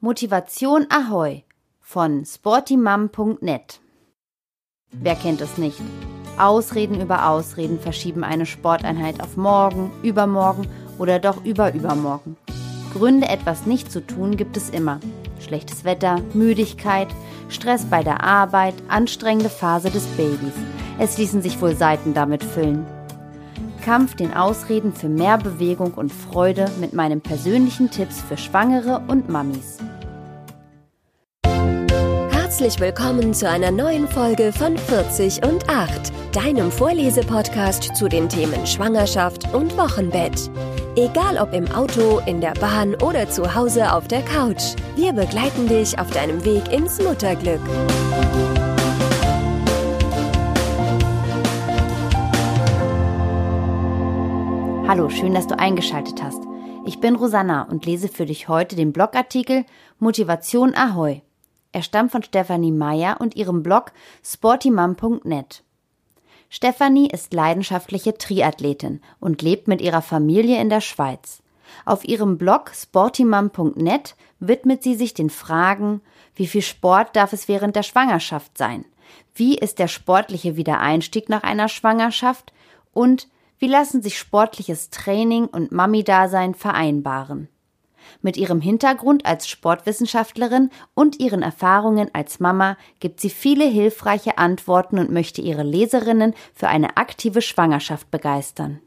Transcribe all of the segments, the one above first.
Motivation Ahoi von sportymum.net. Wer kennt es nicht? Ausreden über Ausreden verschieben eine Sporteinheit auf morgen, übermorgen oder doch überübermorgen. Gründe, etwas nicht zu tun, gibt es immer. Schlechtes Wetter, Müdigkeit, Stress bei der Arbeit, anstrengende Phase des Babys. Es ließen sich wohl Seiten damit füllen. Kampf den Ausreden für mehr Bewegung und Freude mit meinen persönlichen Tipps für Schwangere und Mamis. Herzlich willkommen zu einer neuen Folge von 40 und 8, deinem Vorlesepodcast zu den Themen Schwangerschaft und Wochenbett. Egal ob im Auto, in der Bahn oder zu Hause auf der Couch, wir begleiten dich auf deinem Weg ins Mutterglück. Hallo, schön, dass du eingeschaltet hast. Ich bin Rosanna und lese für dich heute den Blogartikel Motivation Ahoi. Er stammt von Stefanie Meyer und ihrem Blog sportymum.net. Stefanie ist leidenschaftliche Triathletin und lebt mit ihrer Familie in der Schweiz. Auf ihrem Blog sportymum.net widmet sie sich den Fragen, wie viel Sport darf es während der Schwangerschaft sein? Wie ist der sportliche Wiedereinstieg nach einer Schwangerschaft? Und wie lassen sich sportliches Training und Mami-Dasein vereinbaren? Mit ihrem Hintergrund als Sportwissenschaftlerin und ihren Erfahrungen als Mama gibt sie viele hilfreiche Antworten und möchte ihre Leserinnen für eine aktive Schwangerschaft begeistern.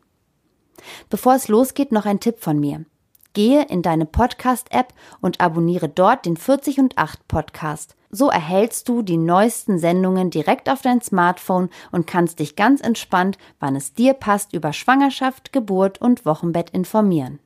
Bevor es losgeht, noch ein Tipp von mir. Gehe in deine Podcast-App und abonniere dort den 40 und 8 Podcast. So erhältst du die neuesten Sendungen direkt auf dein Smartphone und kannst dich ganz entspannt, wann es dir passt, über Schwangerschaft, Geburt und Wochenbett informieren.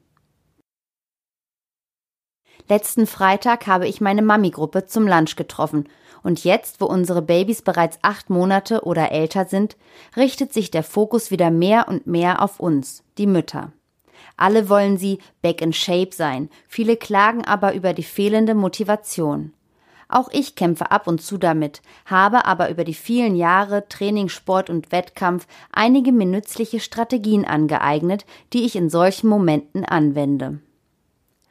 Letzten Freitag habe ich meine Mami-Gruppe zum Lunch getroffen und jetzt, wo unsere Babys bereits acht Monate oder älter sind, richtet sich der Fokus wieder mehr und mehr auf uns, die Mütter. Alle wollen sie back in shape sein, viele klagen aber über die fehlende Motivation. Auch ich kämpfe ab und zu damit, habe aber über die vielen Jahre Training, Sport und Wettkampf einige mir nützliche Strategien angeeignet, die ich in solchen Momenten anwende.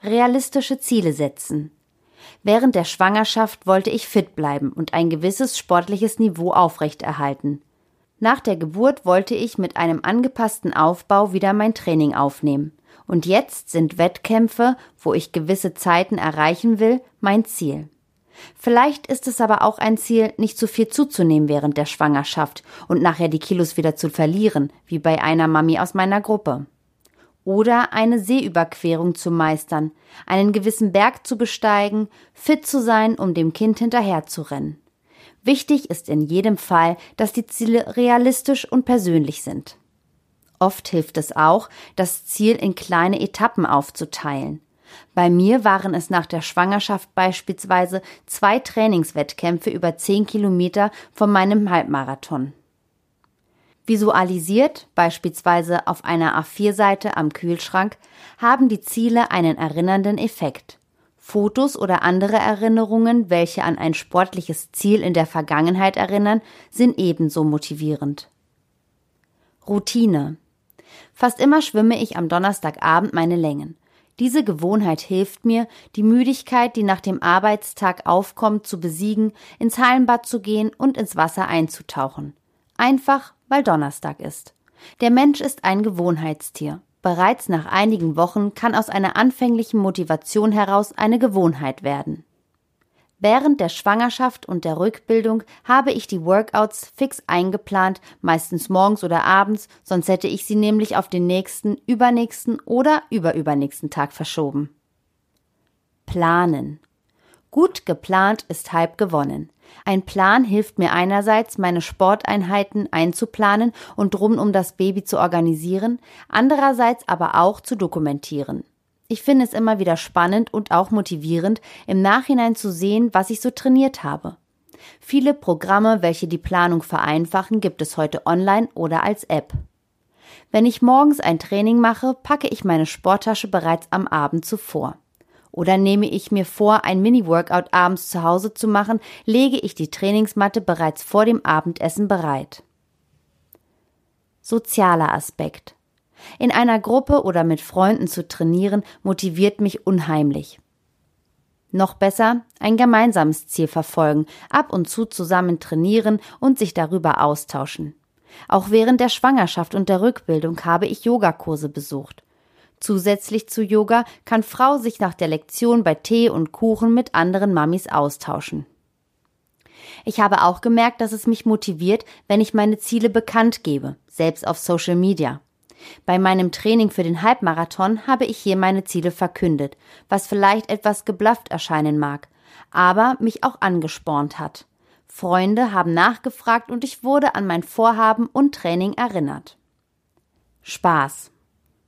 Realistische Ziele setzen. Während der Schwangerschaft wollte ich fit bleiben und ein gewisses sportliches Niveau aufrechterhalten. Nach der Geburt wollte ich mit einem angepassten Aufbau wieder mein Training aufnehmen. Und jetzt sind Wettkämpfe, wo ich gewisse Zeiten erreichen will, mein Ziel. Vielleicht ist es aber auch ein Ziel, nicht zu viel zuzunehmen während der Schwangerschaft und nachher die Kilos wieder zu verlieren, wie bei einer Mami aus meiner Gruppe. Oder eine Seeüberquerung zu meistern, einen gewissen Berg zu besteigen, fit zu sein, um dem Kind hinterherzurennen. Wichtig ist in jedem Fall, dass die Ziele realistisch und persönlich sind. Oft hilft es auch, das Ziel in kleine Etappen aufzuteilen. Bei mir waren es nach der Schwangerschaft beispielsweise zwei Trainingswettkämpfe über zehn Kilometer von meinem Halbmarathon. Visualisiert, beispielsweise auf einer A4-Seite am Kühlschrank, haben die Ziele einen erinnernden Effekt. Fotos oder andere Erinnerungen, welche an ein sportliches Ziel in der Vergangenheit erinnern, sind ebenso motivierend. Routine. Fast immer schwimme ich am Donnerstagabend meine Längen. Diese Gewohnheit hilft mir, die Müdigkeit, die nach dem Arbeitstag aufkommt, zu besiegen, ins Hallenbad zu gehen und ins Wasser einzutauchen. Einfach, weil Donnerstag ist. Der Mensch ist ein Gewohnheitstier. Bereits nach einigen Wochen kann aus einer anfänglichen Motivation heraus eine Gewohnheit werden. Während der Schwangerschaft und der Rückbildung habe ich die Workouts fix eingeplant, meistens morgens oder abends, sonst hätte ich sie nämlich auf den nächsten, übernächsten oder überübernächsten Tag verschoben. Planen. Gut geplant ist halb gewonnen. Ein Plan hilft mir einerseits, meine Sporteinheiten einzuplanen und drum um das Baby zu organisieren, andererseits aber auch zu dokumentieren. Ich finde es immer wieder spannend und auch motivierend, im Nachhinein zu sehen, was ich so trainiert habe. Viele Programme, welche die Planung vereinfachen, gibt es heute online oder als App. Wenn ich morgens ein Training mache, packe ich meine Sporttasche bereits am Abend zuvor. Oder nehme ich mir vor, ein Mini-Workout abends zu Hause zu machen, lege ich die Trainingsmatte bereits vor dem Abendessen bereit. Sozialer Aspekt. In einer Gruppe oder mit Freunden zu trainieren motiviert mich unheimlich. Noch besser, ein gemeinsames Ziel verfolgen, ab und zu zusammen trainieren und sich darüber austauschen. Auch während der Schwangerschaft und der Rückbildung habe ich Yogakurse besucht. Zusätzlich zu Yoga kann Frau sich nach der Lektion bei Tee und Kuchen mit anderen Mamis austauschen. Ich habe auch gemerkt, dass es mich motiviert, wenn ich meine Ziele bekannt gebe, selbst auf Social Media. Bei meinem Training für den Halbmarathon habe ich hier meine Ziele verkündet, was vielleicht etwas geblufft erscheinen mag, aber mich auch angespornt hat. Freunde haben nachgefragt und ich wurde an mein Vorhaben und Training erinnert. Spaß.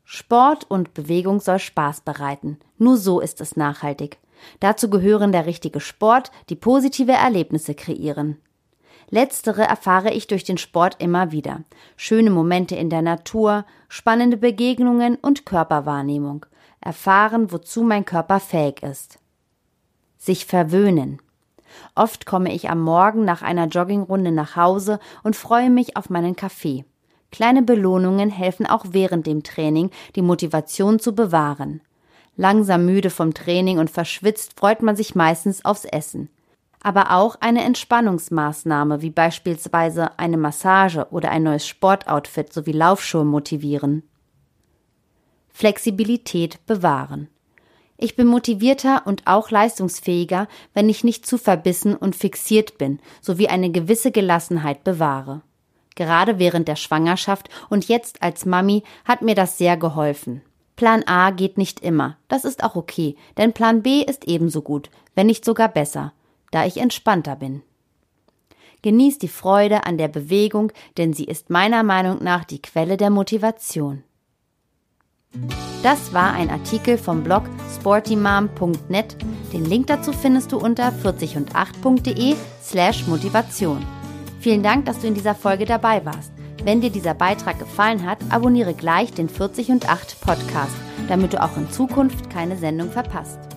Sport und Bewegung soll Spaß bereiten. Nur so ist es nachhaltig. Dazu gehören der richtige Sport, die positive Erlebnisse kreieren. Letztere erfahre ich durch den Sport immer wieder. Schöne Momente in der Natur, spannende Begegnungen und Körperwahrnehmung. Erfahren, wozu mein Körper fähig ist. Sich verwöhnen. Oft komme ich am Morgen nach einer Joggingrunde nach Hause und freue mich auf meinen Kaffee. Kleine Belohnungen helfen auch während dem Training, die Motivation zu bewahren. Langsam müde vom Training und verschwitzt freut man sich meistens aufs Essen. Aber auch eine Entspannungsmaßnahme wie beispielsweise eine Massage oder ein neues Sportoutfit sowie Laufschuhe motivieren. Flexibilität bewahren. Ich bin motivierter und auch leistungsfähiger, wenn ich nicht zu verbissen und fixiert bin, sowie eine gewisse Gelassenheit bewahre. Gerade während der Schwangerschaft und jetzt als Mami hat mir das sehr geholfen. Plan A geht nicht immer, das ist auch okay, denn Plan B ist ebenso gut, wenn nicht sogar besser, da ich entspannter bin. Genieß die Freude an der Bewegung, denn sie ist meiner Meinung nach die Quelle der Motivation. Das war ein Artikel vom Blog sportymom.net. Den Link dazu findest du unter 40und8.de slash Motivation. Vielen Dank, dass du in dieser Folge dabei warst. Wenn dir dieser Beitrag gefallen hat, abonniere gleich den 40 und 8 Podcast, damit du auch in Zukunft keine Sendung verpasst.